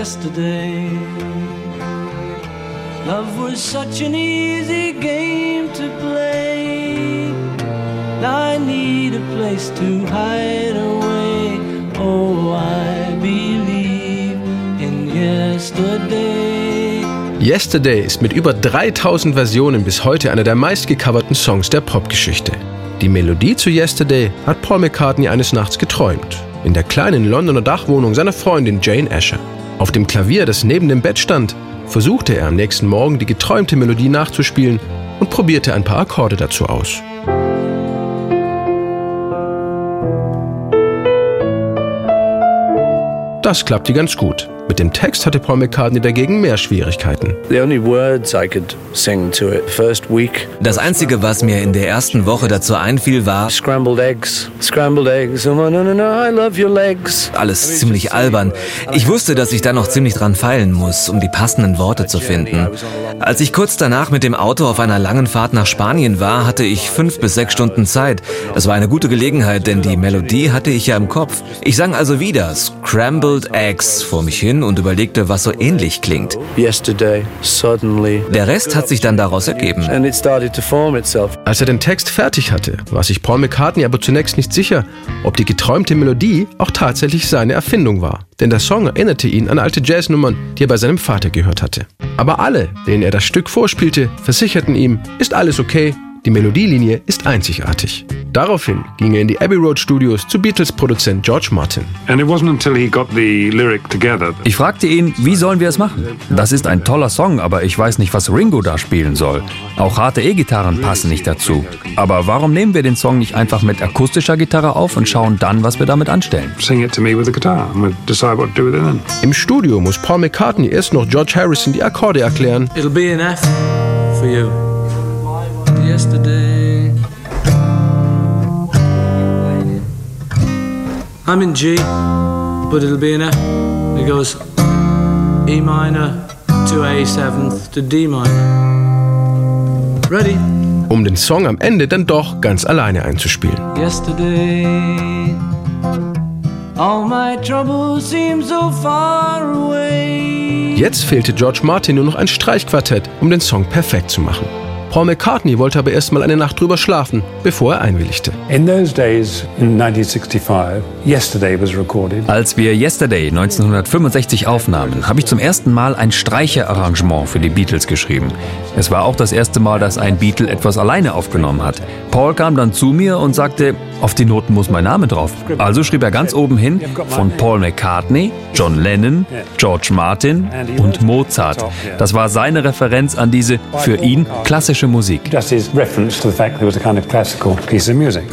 yesterday. Love was such an easy game to play. I need a place to hide away. Oh, I believe in yesterday. Yesterday ist mit über 3000 Versionen bis heute einer der meistgecoverten Songs der Popgeschichte. Die Melodie zu Yesterday hat Paul McCartney eines Nachts geträumt, in der kleinen Londoner Dachwohnung seiner Freundin Jane Asher. Auf dem Klavier, das neben dem Bett stand, versuchte er am nächsten Morgen die geträumte Melodie nachzuspielen und probierte ein paar Akkorde dazu aus. Das klappte ganz gut. Mit dem Text hatte Paul McCartney dagegen mehr Schwierigkeiten. Das Einzige, was mir in der ersten Woche dazu einfiel, war Scrambled eggs, scrambled eggs, oh no, no, no, I love your legs. alles ziemlich albern. Ich wusste, dass ich da noch ziemlich dran feilen muss, um die passenden Worte zu finden. Als ich kurz danach mit dem Auto auf einer langen Fahrt nach Spanien war, hatte ich fünf bis sechs Stunden Zeit. Das war eine gute Gelegenheit, denn die Melodie hatte ich ja im Kopf. Ich sang also wieder Scrambled Eggs vor mich hin und überlegte, was so ähnlich klingt. Der Rest hat sich dann daraus ergeben. Als er den Text fertig hatte, war sich Paul McCartney aber zunächst nicht sicher, ob die geträumte Melodie auch tatsächlich seine Erfindung war. Denn der Song erinnerte ihn an alte Jazznummern, die er bei seinem Vater gehört hatte. Aber alle, denen er das Stück vorspielte, versicherten ihm, ist alles okay, die Melodielinie ist einzigartig. Daraufhin ging er in die Abbey Road Studios zu Beatles-Produzent George Martin. And it wasn't until he got the lyric together. Ich fragte ihn, wie sollen wir es machen? Das ist ein toller Song, aber ich weiß nicht, was Ringo da spielen soll. Auch harte E-Gitarren passen nicht dazu. Aber warum nehmen wir den Song nicht einfach mit akustischer Gitarre auf und schauen dann, was wir damit anstellen? Im Studio muss Paul McCartney erst noch George Harrison die Akkorde erklären, It'll be an F for you. Yesterday. I'm in G, but it'll be an F. It goes E minor to A seventh to D minor. Ready? um den Song am Ende dann doch ganz alleine einzuspielen. Yesterday. All my troubles seem so far away. Jetzt fehlte George Martin nur noch ein Streichquartett, um den Song perfekt zu machen. Paul McCartney wollte aber erst mal eine Nacht drüber schlafen, bevor er einwilligte. In those days, in 1965, Yesterday was recorded. Als wir Yesterday 1965 aufnahmen, habe ich zum ersten Mal ein Streicherarrangement für die Beatles geschrieben. Es war auch das erste Mal, dass ein Beatle etwas alleine aufgenommen hat. Paul kam dann zu mir und sagte, auf die Noten muss mein Name drauf. Also schrieb er ganz oben hin von Paul McCartney, John Lennon, George Martin und Mozart. Das war seine Referenz an diese für ihn klassische Musik. Just his reference to the fact it was a kind of classical piece of music.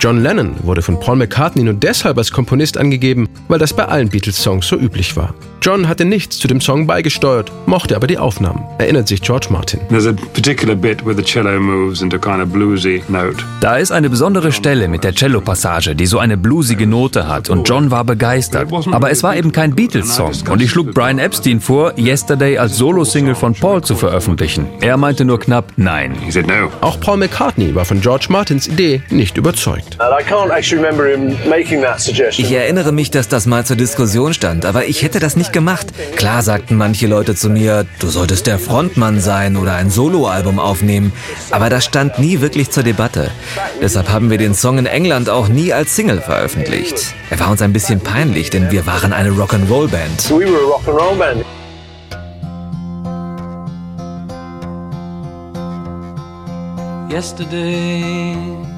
John Lennon wurde von Paul McCartney nur deshalb als Komponist angegeben, weil das bei allen Beatles-Songs so üblich war. John hatte nichts zu dem Song beigesteuert, mochte aber die Aufnahmen, erinnert sich George Martin. There's a particular bit where the cello moves into a kind of bluesy note. Da ist eine besondere Stelle mit der Cello-Passage, die so eine bluesige Note hat und John war begeistert. Aber es war eben kein Beatles-Song und ich schlug Brian Epstein vor, Yesterday als Solo-Single von Paul zu veröffentlichen. Er meinte nur knapp Nein. Auch Paul McCartney war von George Martins Idee nicht überzeugt. And I can't actually remember him making that suggestion. Ich erinnere mich, dass das mal zur Diskussion stand, aber ich hätte das nicht gemacht. Klar sagten manche Leute zu mir, du solltest der Frontmann sein oder ein Soloalbum aufnehmen, aber das stand nie wirklich zur Debatte. Deshalb haben wir den Song in England auch nie als Single veröffentlicht. Er war uns ein bisschen peinlich, denn wir waren eine Rock'n'Roll-Band. We were a rock and roll band. Yesterday.